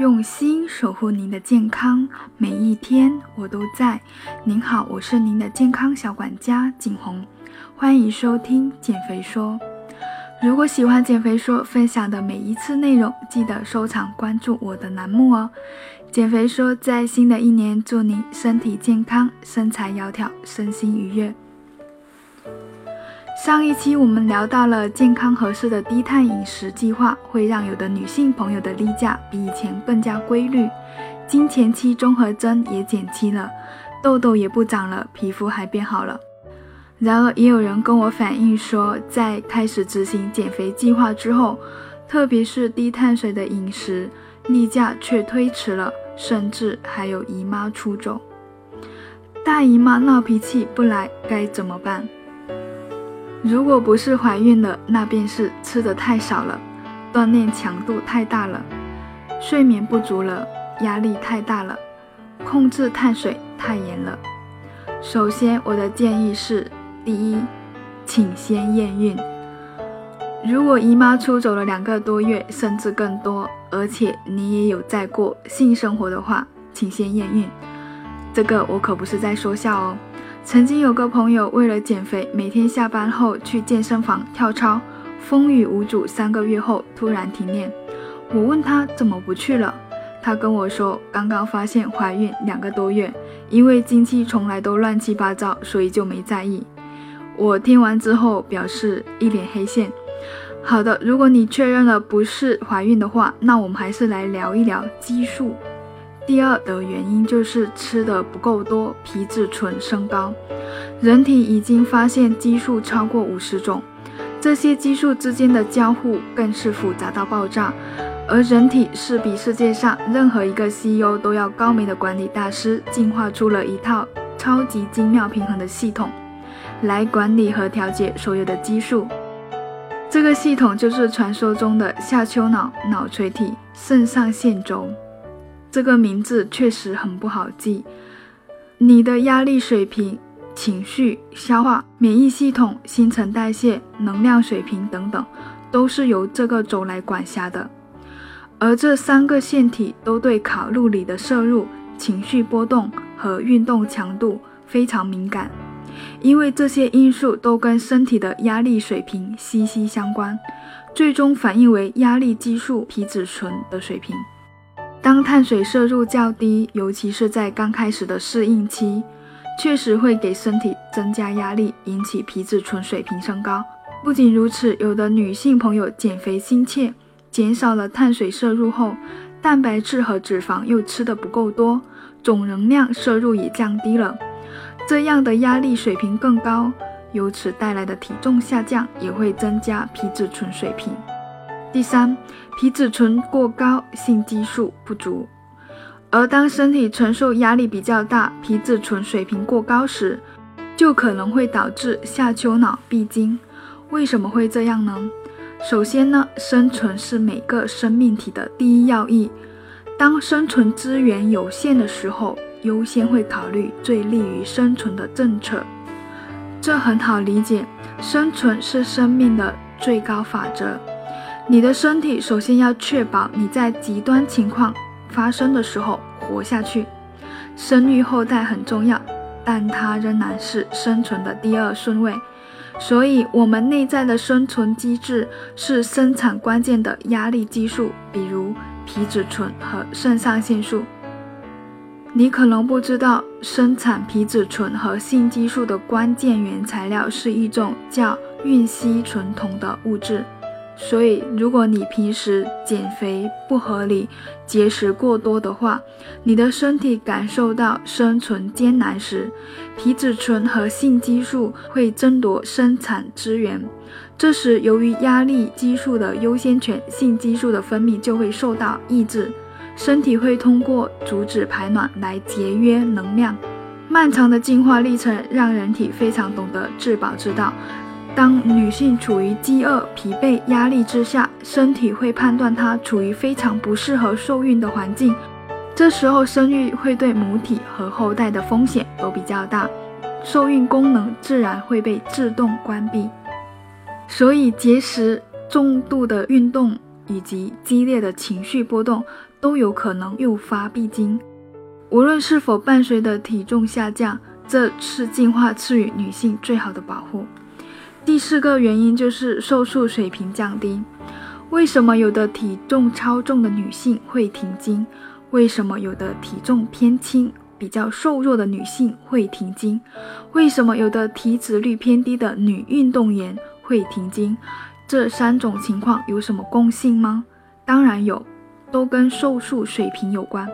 用心守护您的健康，每一天我都在。您好，我是您的健康小管家景红，欢迎收听减肥说。如果喜欢减肥说分享的每一次内容，记得收藏关注我的栏目哦。减肥说在新的一年，祝您身体健康，身材窈窕，身心愉悦。上一期我们聊到了健康合适的低碳饮食计划，会让有的女性朋友的例假比以前更加规律，经前期综合征也减轻了，痘痘也不长了，皮肤还变好了。然而，也有人跟我反映说，在开始执行减肥计划之后，特别是低碳水的饮食，例假却推迟了，甚至还有姨妈出走。大姨妈闹脾气不来该怎么办？如果不是怀孕了，那便是吃的太少了，锻炼强度太大了，睡眠不足了，压力太大了，控制碳水太严了。首先，我的建议是：第一，请先验孕。如果姨妈出走了两个多月，甚至更多，而且你也有在过性生活的话，请先验孕。这个我可不是在说笑哦。曾经有个朋友为了减肥，每天下班后去健身房跳操，风雨无阻。三个月后突然停练。我问他怎么不去了，他跟我说刚刚发现怀孕两个多月，因为经期从来都乱七八糟，所以就没在意。我听完之后表示一脸黑线。好的，如果你确认了不是怀孕的话，那我们还是来聊一聊激素。第二的原因就是吃的不够多，皮质醇升高。人体已经发现激素超过五十种，这些激素之间的交互更是复杂到爆炸。而人体是比世界上任何一个 CEO 都要高明的管理大师，进化出了一套超级精妙平衡的系统，来管理和调节所有的激素。这个系统就是传说中的下丘脑、脑垂体、肾上腺轴。这个名字确实很不好记。你的压力水平、情绪、消化、免疫系统、新陈代谢、能量水平等等，都是由这个轴来管辖的。而这三个腺体都对卡路里的摄入、情绪波动和运动强度非常敏感，因为这些因素都跟身体的压力水平息息相关，最终反映为压力激素皮质醇的水平。当碳水摄入较低，尤其是在刚开始的适应期，确实会给身体增加压力，引起皮质醇水平升高。不仅如此，有的女性朋友减肥心切，减少了碳水摄入后，蛋白质和脂肪又吃得不够多，总能量摄入也降低了，这样的压力水平更高，由此带来的体重下降也会增加皮质醇水平。第三，皮质醇过高，性激素不足。而当身体承受压力比较大，皮质醇水平过高时，就可能会导致下丘脑闭经。为什么会这样呢？首先呢，生存是每个生命体的第一要义。当生存资源有限的时候，优先会考虑最利于生存的政策。这很好理解，生存是生命的最高法则。你的身体首先要确保你在极端情况发生的时候活下去，生育后代很重要，但它仍然是生存的第二顺位。所以，我们内在的生存机制是生产关键的压力激素，比如皮质醇和肾上腺素。你可能不知道，生产皮质醇和性激素的关键原材料是一种叫孕烯醇酮的物质。所以，如果你平时减肥不合理、节食过多的话，你的身体感受到生存艰难时，皮质醇和性激素会争夺生产资源。这时，由于压力激素的优先权，性激素的分泌就会受到抑制，身体会通过阻止排卵来节约能量。漫长的进化历程让人体非常懂得自保之道。当女性处于饥饿、疲惫、压力之下，身体会判断她处于非常不适合受孕的环境，这时候生育会对母体和后代的风险都比较大，受孕功能自然会被自动关闭。所以，节食、重度的运动以及激烈的情绪波动都有可能诱发闭经。无论是否伴随的体重下降，这是进化赐予女性最好的保护。第四个原因就是瘦素水平降低。为什么有的体重超重的女性会停经？为什么有的体重偏轻、比较瘦弱的女性会停经？为什么有的体脂率偏低的女运动员会停经？这三种情况有什么共性吗？当然有，都跟瘦素水平有关。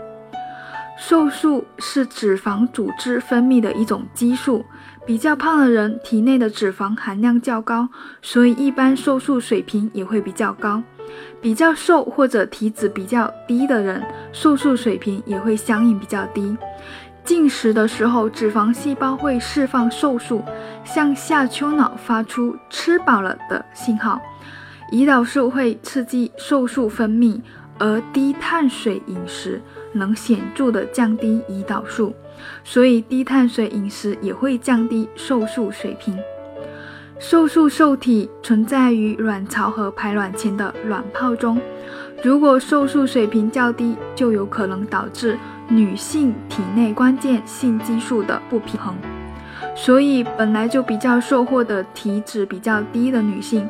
瘦素是脂肪组织分泌的一种激素，比较胖的人体内的脂肪含量较高，所以一般瘦素水平也会比较高。比较瘦或者体脂比较低的人，瘦素水平也会相应比较低。进食的时候，脂肪细胞会释放瘦素，向下丘脑发出吃饱了的信号，胰岛素会刺激瘦素分泌，而低碳水饮食。能显著地降低胰岛素，所以低碳水饮食也会降低瘦素水平。瘦素受体存在于卵巢和排卵前的卵泡中，如果瘦素水平较低，就有可能导致女性体内关键性激素的不平衡。所以，本来就比较瘦或者体脂比较低的女性，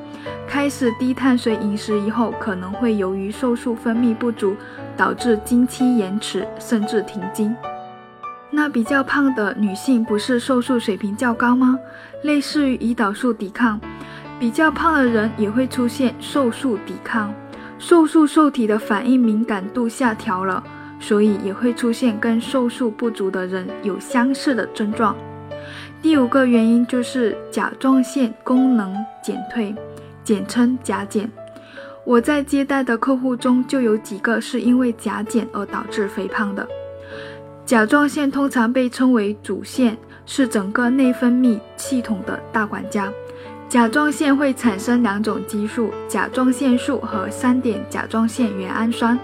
开始低碳水饮食以后，可能会由于瘦素分泌不足，导致经期延迟，甚至停经。那比较胖的女性不是瘦素水平较高吗？类似于胰岛素抵抗，比较胖的人也会出现瘦素抵抗，瘦素受体的反应敏感度下调了，所以也会出现跟瘦素不足的人有相似的症状。第五个原因就是甲状腺功能减退，简称甲减。我在接待的客户中就有几个是因为甲减而导致肥胖的。甲状腺通常被称为主腺，是整个内分泌系统的大管家。甲状腺会产生两种激素：甲状腺素和三碘甲状腺原氨酸。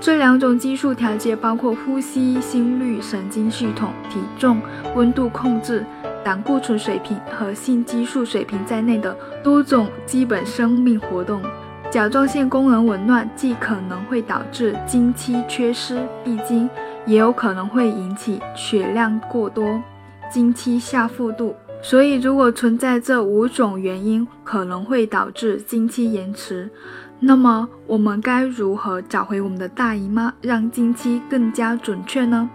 这两种激素调节包括呼吸、心率、神经系统、体重、温度控制、胆固醇水平和性激素水平在内的多种基本生命活动。甲状腺功能紊乱既可能会导致经期缺失、闭经，也有可能会引起血量过多、经期下腹度。所以，如果存在这五种原因，可能会导致经期延迟。那么，我们该如何找回我们的大姨妈，让经期更加准确呢？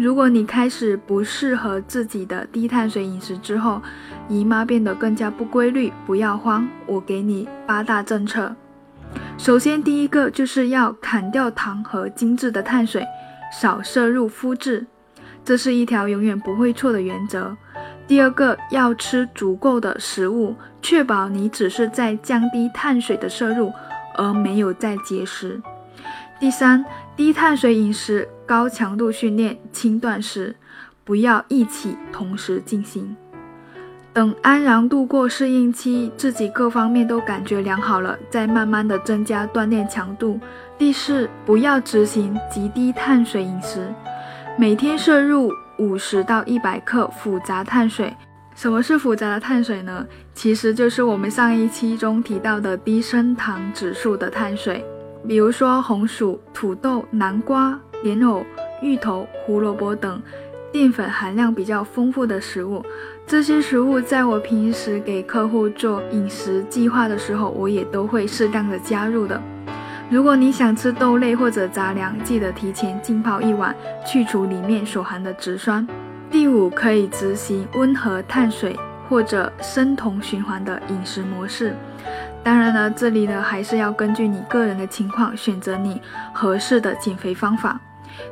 如果你开始不适合自己的低碳水饮食之后，姨妈变得更加不规律，不要慌，我给你八大政策。首先，第一个就是要砍掉糖和精致的碳水，少摄入麸质，这是一条永远不会错的原则。第二个要吃足够的食物，确保你只是在降低碳水的摄入，而没有在节食。第三，低碳水饮食、高强度训练、轻断食，不要一起同时进行。等安然度过适应期，自己各方面都感觉良好了，再慢慢的增加锻炼强度。第四，不要执行极低碳水饮食，每天摄入。五十到一百克复杂碳水，什么是复杂的碳水呢？其实就是我们上一期中提到的低升糖指数的碳水，比如说红薯、土豆、南瓜、莲藕、芋头、胡萝卜等淀粉含量比较丰富的食物。这些食物在我平时给客户做饮食计划的时候，我也都会适当的加入的。如果你想吃豆类或者杂粮，记得提前浸泡一晚，去除里面所含的植酸。第五，可以执行温和碳水或者生酮循环的饮食模式。当然了，这里呢还是要根据你个人的情况选择你合适的减肥方法。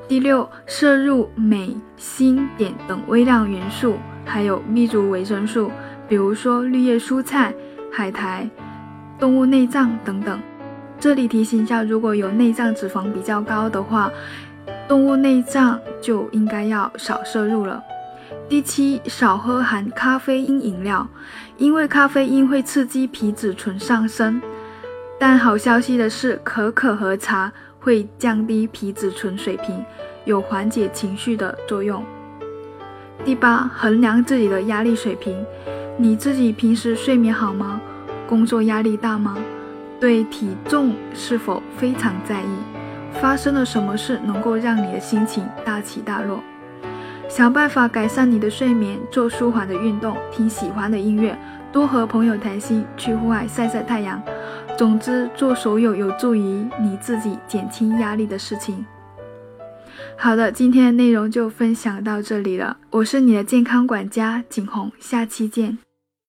第六，摄入镁、锌、碘等微量元素，还有密足维生素，比如说绿叶蔬菜、海苔、动物内脏等等。这里提醒一下，如果有内脏脂肪比较高的话，动物内脏就应该要少摄入了。第七，少喝含咖啡因饮料，因为咖啡因会刺激皮质醇上升。但好消息的是，可可和茶会降低皮质醇水平，有缓解情绪的作用。第八，衡量自己的压力水平，你自己平时睡眠好吗？工作压力大吗？对体重是否非常在意？发生了什么事能够让你的心情大起大落？想办法改善你的睡眠，做舒缓的运动，听喜欢的音乐，多和朋友谈心，去户外晒晒太阳。总之，做所有有助于你自己减轻压力的事情。好的，今天的内容就分享到这里了。我是你的健康管家景红，下期见。